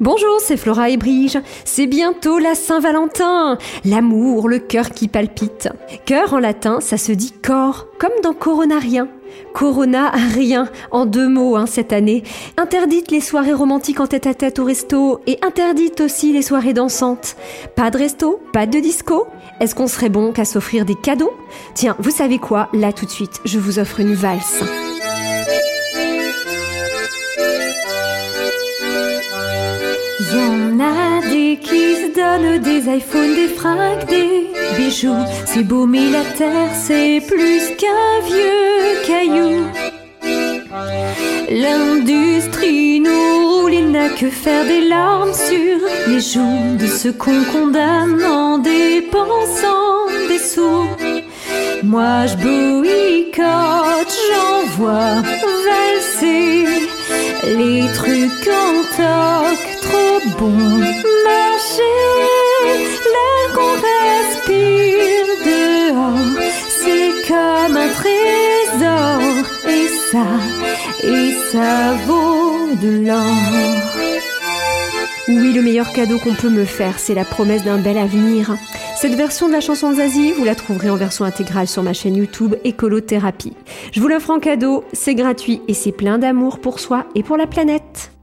Bonjour, c'est Flora et Brige. C'est bientôt la Saint-Valentin. L'amour, le cœur qui palpite. Cœur en latin, ça se dit corps, comme dans Coronarien. Corona, rien, en deux mots hein, cette année. Interdite les soirées romantiques en tête à tête au resto et interdite aussi les soirées dansantes. Pas de resto, pas de disco. Est-ce qu'on serait bon qu'à s'offrir des cadeaux? Tiens, vous savez quoi? Là tout de suite, je vous offre une valse. Y en a des qui se donnent des iPhones, des fringues, des bijoux. C'est beau, mais la terre, c'est plus qu'un vieux caillou. L'industrie nous roule, il n'a que faire des larmes sur les joues de ceux qu'on condamne en dépensant des sous. Moi je boycotte, j'envoie les trucs en toc, trop bon marché. L'air qu'on respire dehors, c'est comme un trésor. Et ça, et ça vaut de l'or. Oui, le meilleur cadeau qu'on peut me faire, c'est la promesse d'un bel avenir. Cette version de la chanson Zazie, vous la trouverez en version intégrale sur ma chaîne YouTube Écolothérapie. Je vous l'offre en cadeau, c'est gratuit et c'est plein d'amour pour soi et pour la planète.